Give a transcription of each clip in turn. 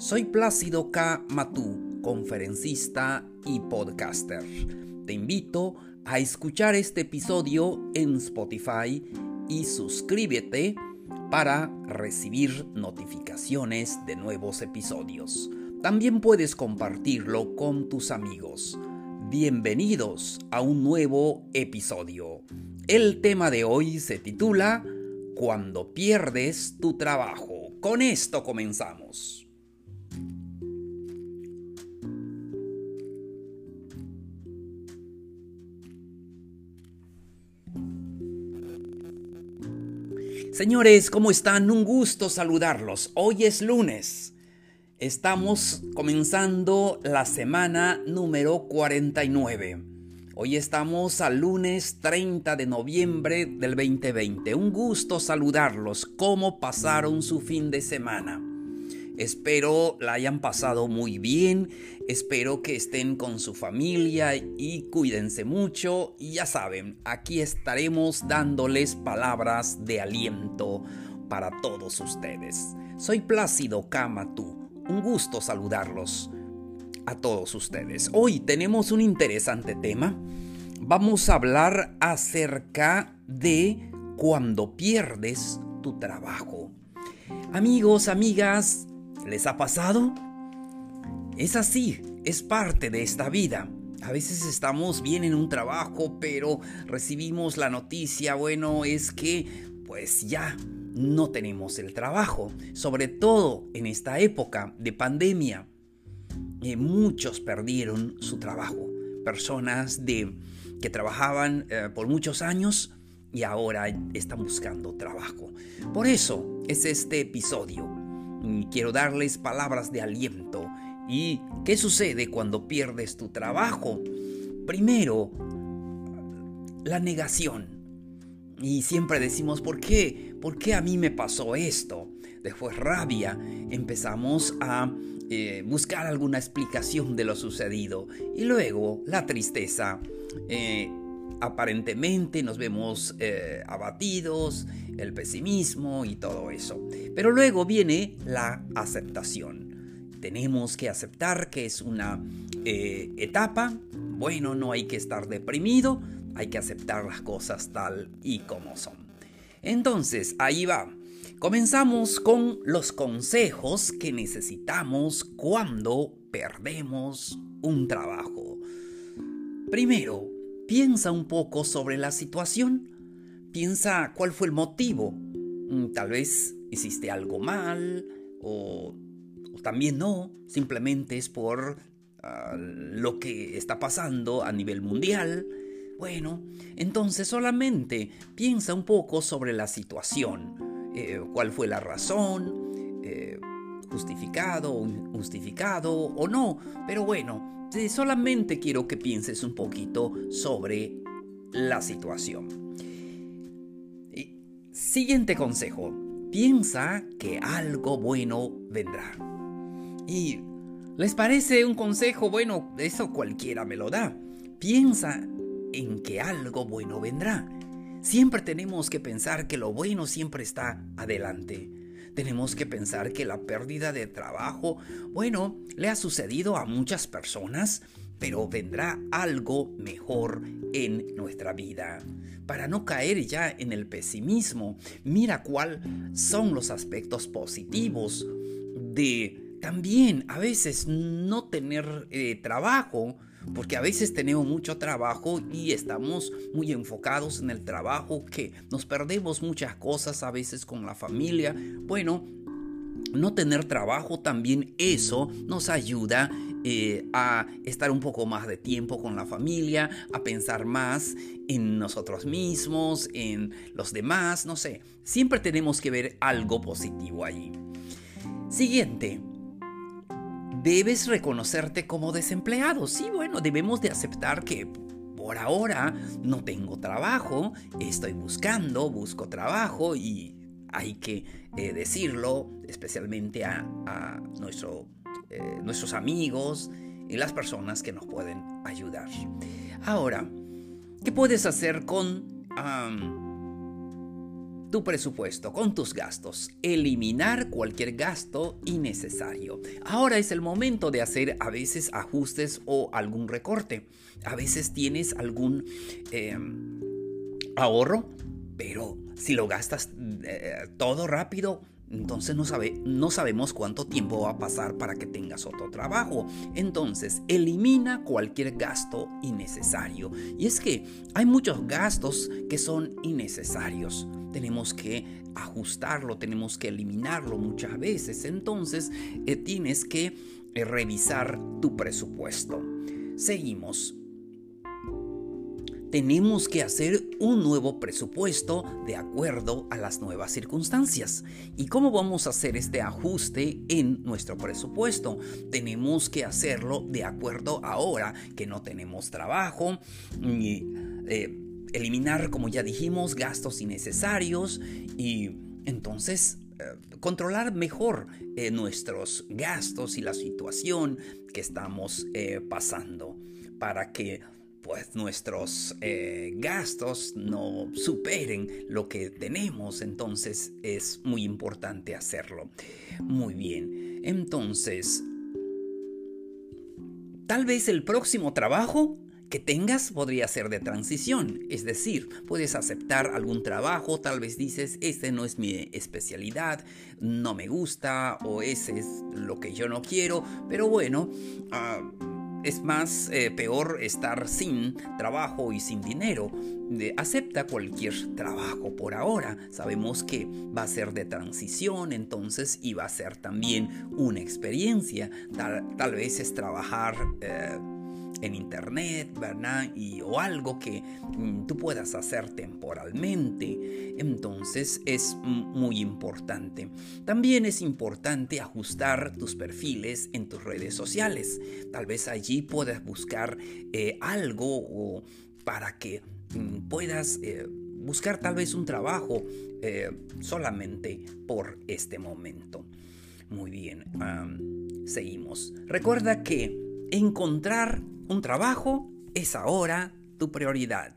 soy Plácido K. Matú, conferencista y podcaster. Te invito a escuchar este episodio en Spotify y suscríbete para recibir notificaciones de nuevos episodios. También puedes compartirlo con tus amigos. Bienvenidos a un nuevo episodio. El tema de hoy se titula Cuando pierdes tu trabajo. Con esto comenzamos. Señores, ¿cómo están? Un gusto saludarlos. Hoy es lunes. Estamos comenzando la semana número 49. Hoy estamos al lunes 30 de noviembre del 2020. Un gusto saludarlos. ¿Cómo pasaron su fin de semana? Espero la hayan pasado muy bien, espero que estén con su familia y cuídense mucho y ya saben, aquí estaremos dándoles palabras de aliento para todos ustedes. Soy Plácido Kamatú, un gusto saludarlos a todos ustedes. Hoy tenemos un interesante tema. Vamos a hablar acerca de cuando pierdes tu trabajo. Amigos, amigas, ¿Les ha pasado? Es así, es parte de esta vida. A veces estamos bien en un trabajo, pero recibimos la noticia, bueno, es que pues ya no tenemos el trabajo, sobre todo en esta época de pandemia. Eh, muchos perdieron su trabajo, personas de, que trabajaban eh, por muchos años y ahora están buscando trabajo. Por eso es este episodio quiero darles palabras de aliento. ¿Y qué sucede cuando pierdes tu trabajo? Primero, la negación. Y siempre decimos, ¿por qué? ¿Por qué a mí me pasó esto? Después rabia, empezamos a eh, buscar alguna explicación de lo sucedido. Y luego la tristeza. Eh, aparentemente nos vemos eh, abatidos, el pesimismo y todo eso. Pero luego viene la aceptación. Tenemos que aceptar que es una eh, etapa. Bueno, no hay que estar deprimido, hay que aceptar las cosas tal y como son. Entonces, ahí va. Comenzamos con los consejos que necesitamos cuando perdemos un trabajo. Primero, Piensa un poco sobre la situación. Piensa cuál fue el motivo. Mm, tal vez hiciste algo mal o, también no. Simplemente es por ah, lo que está pasando a nivel mundial. Bueno, entonces solamente piensa un poco sobre la situación. Eh, ¿Cuál fue la razón? Eh, ¿Justificado, justificado o no? Pero bueno, solamente quiero que pienses un poquito sobre la situación. Siguiente consejo. Piensa que algo bueno vendrá. ¿Y les parece un consejo? Bueno, eso cualquiera me lo da. Piensa en que algo bueno vendrá. Siempre tenemos que pensar que lo bueno siempre está adelante. Tenemos que pensar que la pérdida de trabajo, bueno, le ha sucedido a muchas personas, pero vendrá algo mejor en nuestra vida. Para no caer ya en el pesimismo, mira cuáles son los aspectos positivos de también a veces no tener eh, trabajo porque a veces tenemos mucho trabajo y estamos muy enfocados en el trabajo que nos perdemos muchas cosas a veces con la familia. Bueno, no tener trabajo también eso nos ayuda eh, a estar un poco más de tiempo con la familia, a pensar más en nosotros mismos, en los demás, no sé. Siempre tenemos que ver algo positivo allí. Siguiente, debes reconocerte como desempleado. Sí, bueno, debemos de aceptar que por ahora no tengo trabajo, estoy buscando, busco trabajo y hay que eh, decirlo especialmente a, eh, nuestros amigos y las personas que nos pueden ayudar. Ahora, ¿qué puedes hacer con tu presupuesto, con tus gastos? Eliminar cualquier gasto innecesario. Ahora es el momento de hacer a veces ajustes o algún recorte. A veces tienes algún em, ahorro, pero si lo gastas eh, todo rápido, entonces no, sabe, no sabemos cuánto tiempo va a pasar para que tengas otro trabajo. Entonces, elimina cualquier gasto innecesario. Y es que hay muchos gastos que son innecesarios. Tenemos que ajustarlo, tenemos que eliminarlo muchas veces. Entonces, eh, tienes que eh, revisar tu presupuesto. Seguimos tenemos que hacer un nuevo presupuesto de acuerdo a las nuevas circunstancias. ¿Y cómo vamos a hacer este ajuste en nuestro presupuesto? Tenemos que hacerlo de acuerdo ahora que no tenemos trabajo y eh, eliminar, como ya dijimos, gastos innecesarios y entonces eh, controlar mejor eh, nuestros gastos y la situación que estamos pasando para que pues nuestros eh, gastos no superen lo que tenemos, entonces es muy importante hacerlo. Muy bien, entonces, tal vez el próximo trabajo que tengas podría ser de transición, es decir, puedes aceptar algún trabajo, tal vez dices, este no es mi especialidad, no me gusta o ese es lo que yo no quiero, pero bueno, ah, es más eh, peor estar sin trabajo y sin dinero. acepta cualquier trabajo por ahora. Sabemos que va a ser de transición, entonces, y va a ser también una experiencia. Tal, vez es trabajar eh, en internet, ¿verdad? Y, o algo que mm, tú puedas hacer temporalmente. Entonces es muy importante. También es importante ajustar tus perfiles en tus redes sociales. Tal vez allí puedas buscar eh, algo para que mm, puedas... Eh, buscar tal vez un trabajo eh, solamente por este momento. Muy bien, seguimos. Recuerda que encontrar un trabajo es ahora tu prioridad.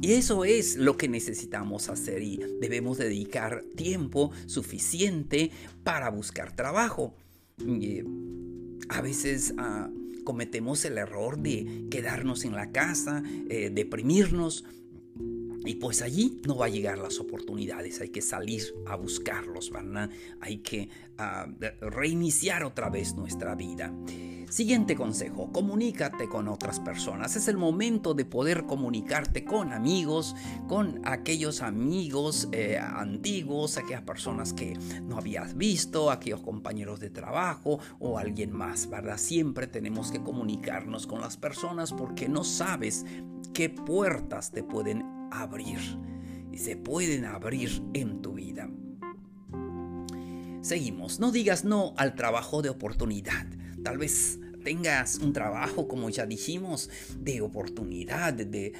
Y eso es lo que necesitamos hacer y debemos dedicar tiempo suficiente para buscar trabajo. a veces ah, cometemos el error de quedarnos en la casa, eh, deprimirnos, y pues allí no va a llegar las oportunidades, hay que salir a buscarlos, ¿verdad? Hay que ah, reiniciar otra vez nuestra vida. Siguiente consejo, comunícate con otras personas. Es el momento de poder comunicarte con amigos, con aquellos amigos eh, antiguos, aquellas personas que no habías visto, aquellos compañeros de trabajo o alguien más, ¿verdad? Siempre tenemos que comunicarnos con las personas porque no sabes qué puertas te pueden abrir y se pueden abrir en tu vida. Seguimos, no digas no al trabajo de oportunidad. Tal vez tengas un trabajo, como ya dijimos, de oportunidad, de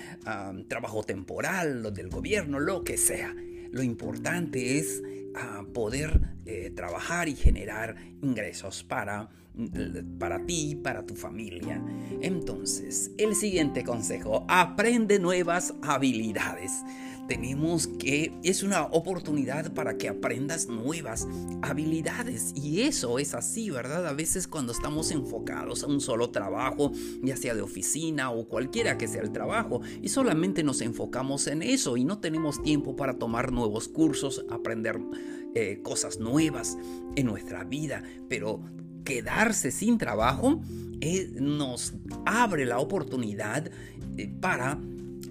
trabajo temporal, del gobierno, lo que sea. Lo importante es ah, poder eh, trabajar y generar ingresos para, para ti, para tu familia. Entonces, el siguiente consejo, aprende nuevas habilidades tenemos que, es una oportunidad para que aprendas nuevas habilidades. Y eso es así, ¿verdad? A veces cuando estamos enfocados a un solo trabajo, ya sea de oficina o cualquiera que sea el trabajo, y solamente nos enfocamos en eso y no tenemos tiempo para tomar nuevos cursos, aprender eh, cosas nuevas en nuestra vida, pero quedarse sin trabajo eh, nos abre la oportunidad eh, para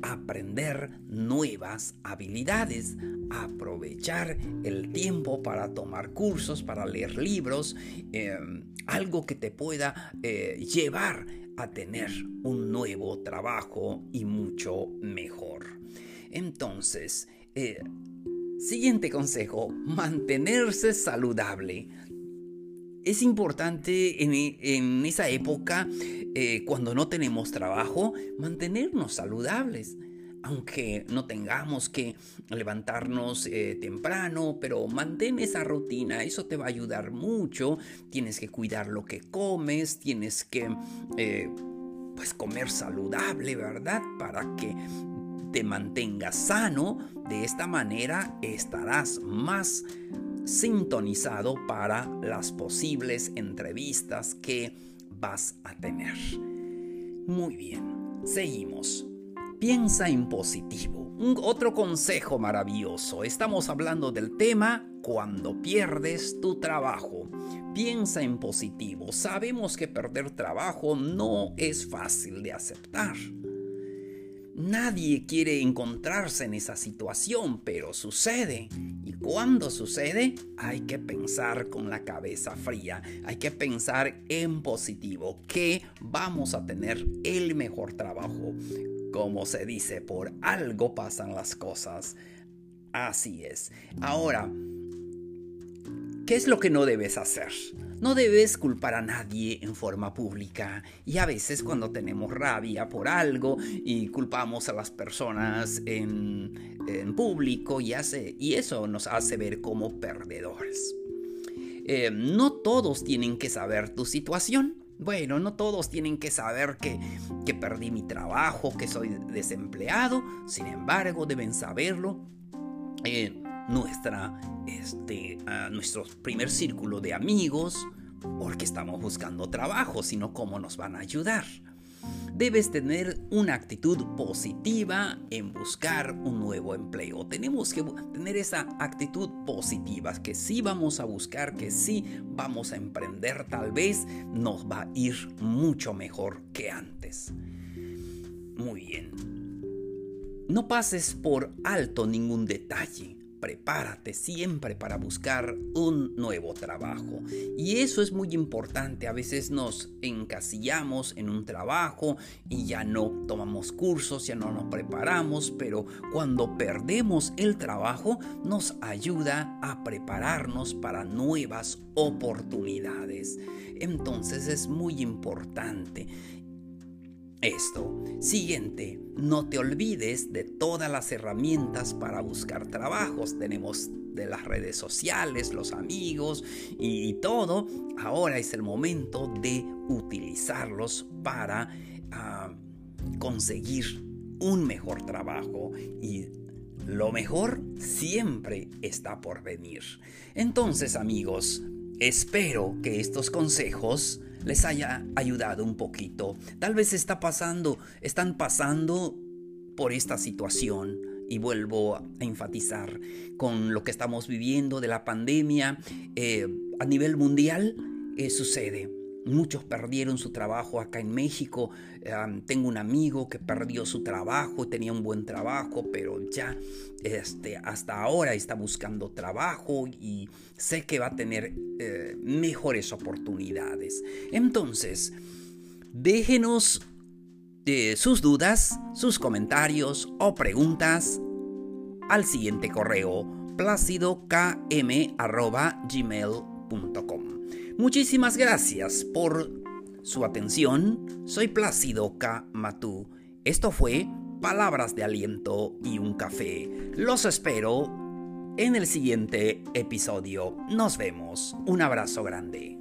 aprender nuevas habilidades, aprovechar el tiempo para tomar cursos, para leer libros, em, algo que te pueda llevar a tener un nuevo trabajo y mucho mejor. Entonces, siguiente consejo, mantenerse saludable. es importante en, esa época, eh, cuando no tenemos trabajo, mantenernos saludables aunque no tengamos que levantarnos eh, temprano, pero mantén esa rutina, eso te va a ayudar mucho. Tienes que cuidar lo que comes, tienes que eh, pues comer saludable, ¿verdad? Para que te mantengas sano. De esta manera estarás más sintonizado para las posibles entrevistas que vas a tener. Muy bien, seguimos. Piensa en positivo. Otro consejo maravilloso. Estamos hablando del tema cuando pierdes tu trabajo. Piensa en positivo. Sabemos que perder trabajo no es fácil de aceptar. Nadie quiere encontrarse en esa situación, pero sucede. Y cuando sucede, hay que pensar con la cabeza fría, hay que pensar en positivo, que vamos a tener el mejor trabajo. Como se dice, por algo pasan las cosas. Así es. Ahora, ¿qué es lo que no debes hacer? No debes culpar a nadie en forma pública y a veces cuando tenemos rabia por algo y culpamos a las personas en, público y, hace, y eso nos hace ver como perdedores. Eh, no todos tienen que saber tu situación. Bueno, no todos tienen que saber que, que perdí mi trabajo, que soy desempleado. Sin embargo, deben saberlo. Eh, nuestra, este, nuestro primer círculo de amigos, porque estamos buscando trabajo, sino cómo nos van a ayudar. Debes tener una actitud positiva en buscar un nuevo empleo. Tenemos que tener esa actitud positiva, que sí vamos a buscar, que sí vamos a emprender, tal vez nos va a ir mucho mejor que antes. Muy bien. No pases por alto ningún detalle prepárate siempre para buscar un nuevo trabajo. Y eso es muy importante. A veces nos encasillamos en un trabajo y ya no tomamos cursos, ya no nos preparamos, pero cuando perdemos el trabajo nos ayuda a prepararnos para nuevas oportunidades. Entonces es muy importante esto. Siguiente, no te olvides de todas las herramientas para buscar trabajos. Tenemos de las redes sociales, los amigos y todo. Ahora es el momento de utilizarlos para ah, conseguir un mejor trabajo y lo mejor siempre está por venir. Entonces amigos, espero que estos consejos les haya ayudado un poquito. Tal vez está pasando, están pasando por esta situación y vuelvo a enfatizar con lo que estamos viviendo de la pandemia eh, a nivel mundial eh, sucede Muchos perdieron su trabajo acá en México. tengo un amigo que perdió su trabajo, tenía un buen trabajo, pero ya este, hasta ahora está buscando trabajo y sé que va a tener eh, mejores oportunidades. Entonces, déjenos eh, sus dudas, sus comentarios o preguntas al siguiente correo Muchísimas gracias por su atención. Soy Plácido K. Matú. Esto fue Palabras de Aliento y un Café. Los espero en el siguiente episodio. Nos vemos. Un abrazo grande.